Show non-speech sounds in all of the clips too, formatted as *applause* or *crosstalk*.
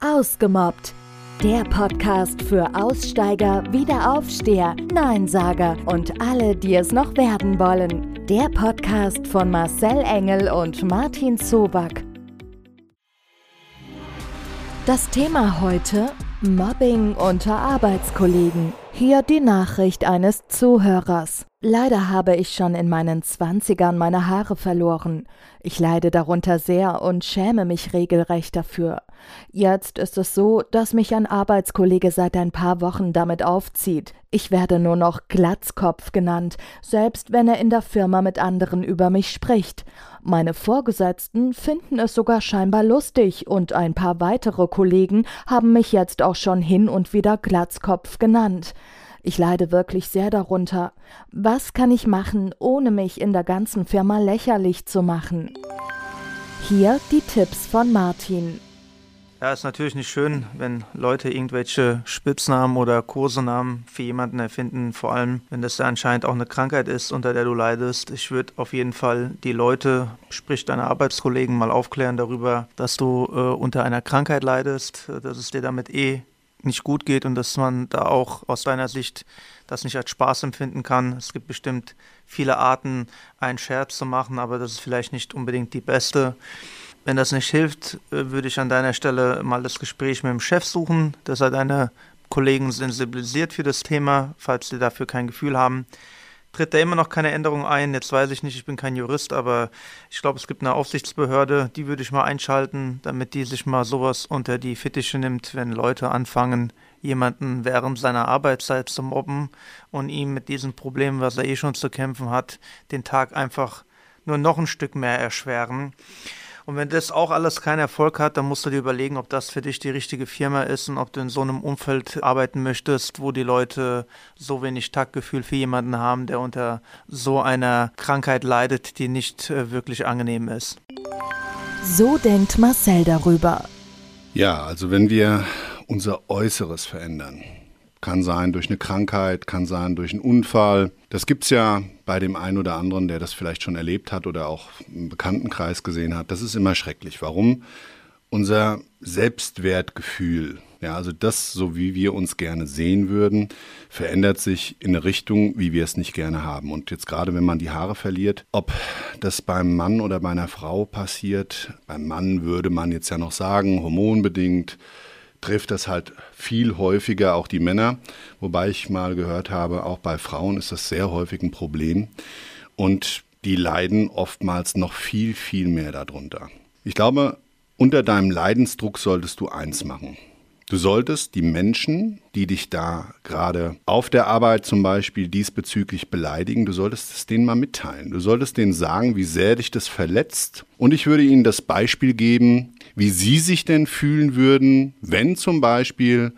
Ausgemobbt. Der Podcast für Aussteiger, Wiederaufsteher, Neinsager und alle, die es noch werden wollen. Der Podcast von Marcel Engel und Martin Zoback. Das Thema heute: Mobbing unter Arbeitskollegen. Hier die Nachricht eines Zuhörers. Leider habe ich schon in meinen Zwanzigern meine Haare verloren. Ich leide darunter sehr und schäme mich regelrecht dafür. Jetzt ist es so, dass mich ein Arbeitskollege seit ein paar Wochen damit aufzieht. Ich werde nur noch Glatzkopf genannt, selbst wenn er in der Firma mit anderen über mich spricht. Meine Vorgesetzten finden es sogar scheinbar lustig und ein paar weitere Kollegen haben mich jetzt auch schon hin und wieder Glatzkopf genannt. Ich leide wirklich sehr darunter. Was kann ich machen, ohne mich in der ganzen Firma lächerlich zu machen? Hier die Tipps von Martin. Ja, ist natürlich nicht schön, wenn Leute irgendwelche Spitznamen oder Kursenamen für jemanden erfinden, vor allem wenn das ja anscheinend auch eine Krankheit ist, unter der du leidest. Ich würde auf jeden Fall die Leute, sprich deine Arbeitskollegen, mal aufklären darüber, dass du äh, unter einer Krankheit leidest, dass es dir damit eh nicht gut geht und dass man da auch aus deiner Sicht das nicht als Spaß empfinden kann. Es gibt bestimmt viele Arten, einen Scherz zu machen, aber das ist vielleicht nicht unbedingt die beste. Wenn das nicht hilft, äh, würde ich an deiner Stelle mal das Gespräch mit dem Chef suchen, dass er deine Kollegen sensibilisiert für das Thema, falls sie dafür kein Gefühl haben tritt da immer noch keine Änderung ein. Jetzt weiß ich nicht, ich bin kein Jurist, aber ich glaube, es gibt eine Aufsichtsbehörde, die würde ich mal einschalten, damit die sich mal sowas unter die Fittiche nimmt, wenn Leute anfangen, jemanden während seiner Arbeitszeit zu mobben und ihm mit diesem Problem, was er eh schon zu kämpfen hat, den Tag einfach nur noch ein Stück mehr erschweren. Und wenn das auch alles keinen Erfolg hat, dann musst du dir überlegen, ob das für dich die richtige Firma ist und ob du in so einem Umfeld arbeiten möchtest, wo die Leute so wenig Taktgefühl für jemanden haben, der unter so einer Krankheit leidet, die nicht äh, wirklich angenehm ist. So denkt Marcel darüber. Ja, also wenn wir unser Äußeres verändern, kann sein durch eine Krankheit, kann sein durch einen Unfall. Das gibt es ja bei dem einen oder anderen, der das vielleicht schon erlebt hat oder auch im Bekanntenkreis gesehen hat. Das ist immer schrecklich. Warum? Unser Selbstwertgefühl, ja, also das, so wie wir uns gerne sehen würden, verändert sich in eine Richtung, wie wir es nicht gerne haben. Und jetzt gerade, wenn man die Haare verliert, ob das beim Mann oder bei einer Frau passiert, beim Mann würde man jetzt ja noch sagen, hormonbedingt, trifft das halt viel häufiger auch die Männer, wobei ich mal gehört habe, auch bei Frauen ist das sehr häufig ein Problem und die leiden oftmals noch viel, viel mehr darunter. Ich glaube, unter deinem Leidensdruck solltest du eins machen. Du solltest die Menschen, die dich da gerade auf der Arbeit zum Beispiel diesbezüglich beleidigen, du solltest es denen mal mitteilen. Du solltest denen sagen, wie sehr dich das verletzt. Und ich würde ihnen das Beispiel geben, wie Sie sich denn fühlen würden, wenn zum Beispiel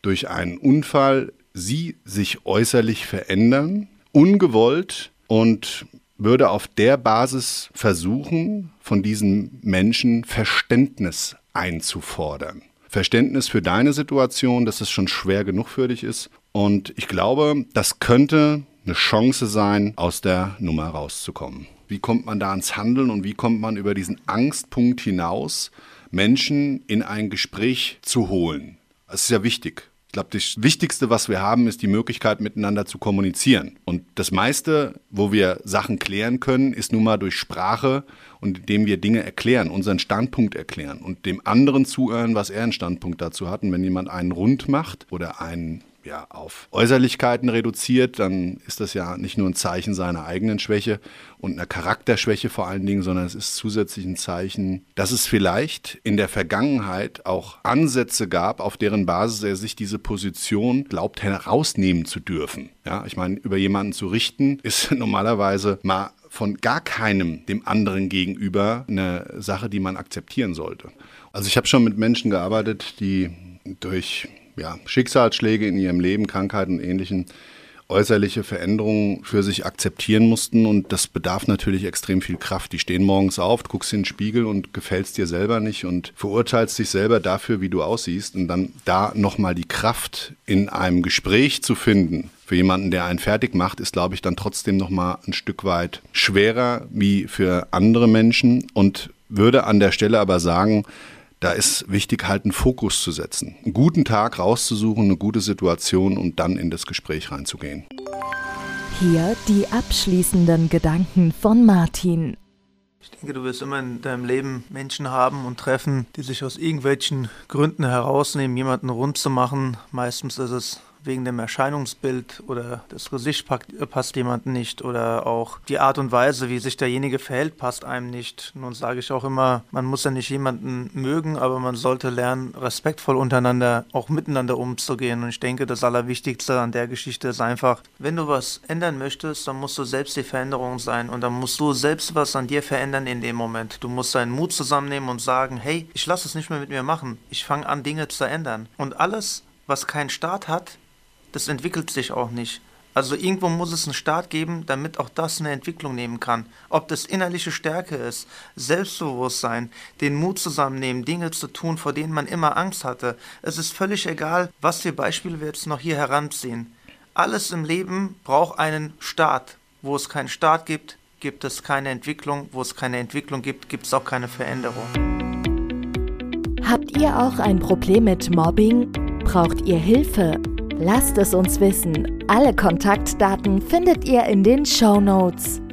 durch einen Unfall Sie sich äußerlich verändern, ungewollt und würde auf der Basis versuchen, von diesen Menschen Verständnis einzufordern. Verständnis für deine Situation, dass es schon schwer genug für dich ist. Und ich glaube, das könnte eine Chance sein, aus der Nummer rauszukommen. Wie kommt man da ans Handeln und wie kommt man über diesen Angstpunkt hinaus, Menschen in ein Gespräch zu holen. Das ist ja wichtig. Ich glaube, das Wichtigste, was wir haben, ist die Möglichkeit, miteinander zu kommunizieren. Und das meiste, wo wir Sachen klären können, ist nun mal durch Sprache und indem wir Dinge erklären, unseren Standpunkt erklären und dem anderen zuhören, was er einen Standpunkt dazu hat. Und wenn jemand einen rund macht oder einen ja, auf Äußerlichkeiten reduziert, dann ist das ja nicht nur ein Zeichen seiner eigenen Schwäche und einer Charakterschwäche vor allen Dingen, sondern es ist zusätzlich ein Zeichen, dass es vielleicht in der Vergangenheit auch Ansätze gab, auf deren Basis er sich diese Position glaubt herausnehmen zu dürfen. Ja, ich meine, über jemanden zu richten *laughs* ist normalerweise mal von gar keinem dem anderen gegenüber eine Sache, die man akzeptieren sollte. Also ich habe schon mit Menschen gearbeitet, die durch ja, Schicksalsschläge in ihrem Leben, Krankheiten und ähnlichen äußerliche Veränderungen für sich akzeptieren mussten. Und das bedarf natürlich extrem viel Kraft. Die stehen morgens auf, guckst in den Spiegel und gefällst dir selber nicht und verurteilst dich selber dafür, wie du aussiehst. Und dann da nochmal die Kraft in einem Gespräch zu finden, für jemanden, der einen fertig macht, ist, glaube ich, dann trotzdem nochmal ein Stück weit schwerer wie für andere Menschen. Und würde an der Stelle aber sagen, Da ist wichtig, halt einen Fokus zu setzen, einen guten Tag rauszusuchen, eine gute Situation und dann in das Gespräch reinzugehen. Hier die abschließenden Gedanken von Martin. Ich denke, du wirst immer in deinem Leben Menschen haben und treffen, die sich aus irgendwelchen Gründen herausnehmen, jemanden rund zu machen. Meistens ist es wegen dem Erscheinungsbild oder das Gesicht passt jemandem nicht oder auch die Art und Weise, wie sich derjenige verhält, passt einem nicht. Nun sage ich auch immer, man muss ja nicht jemanden mögen, aber man sollte lernen, respektvoll untereinander, auch miteinander umzugehen. Und ich denke, das Allerwichtigste an der Geschichte ist einfach, wenn du was ändern möchtest, dann musst du selbst die Veränderung sein und dann musst du selbst was an dir verändern in dem Moment. Du musst deinen Mut zusammennehmen und sagen, hey, ich lasse es nicht mehr mit mir machen. Ich fange an, Dinge zu ändern. Und alles, was keinen Start hat, das entwickelt sich auch nicht. Also irgendwo muss es einen Start geben, damit auch das eine Entwicklung nehmen kann. Ob das innerliche Stärke ist, Selbstbewusstsein, den Mut zusammennehmen, Dinge zu tun, vor denen man immer Angst hatte. Es ist völlig egal, was für Beispiele wir jetzt noch hier heranziehen. Alles im Leben braucht einen Start. Wo es keinen Start gibt, gibt es keine Entwicklung. Wo es keine Entwicklung gibt, gibt es auch keine Veränderung. Habt ihr auch ein Problem mit Mobbing? Braucht ihr Hilfe? Lasst es uns wissen. Alle Kontaktdaten findet ihr in den Show Notes.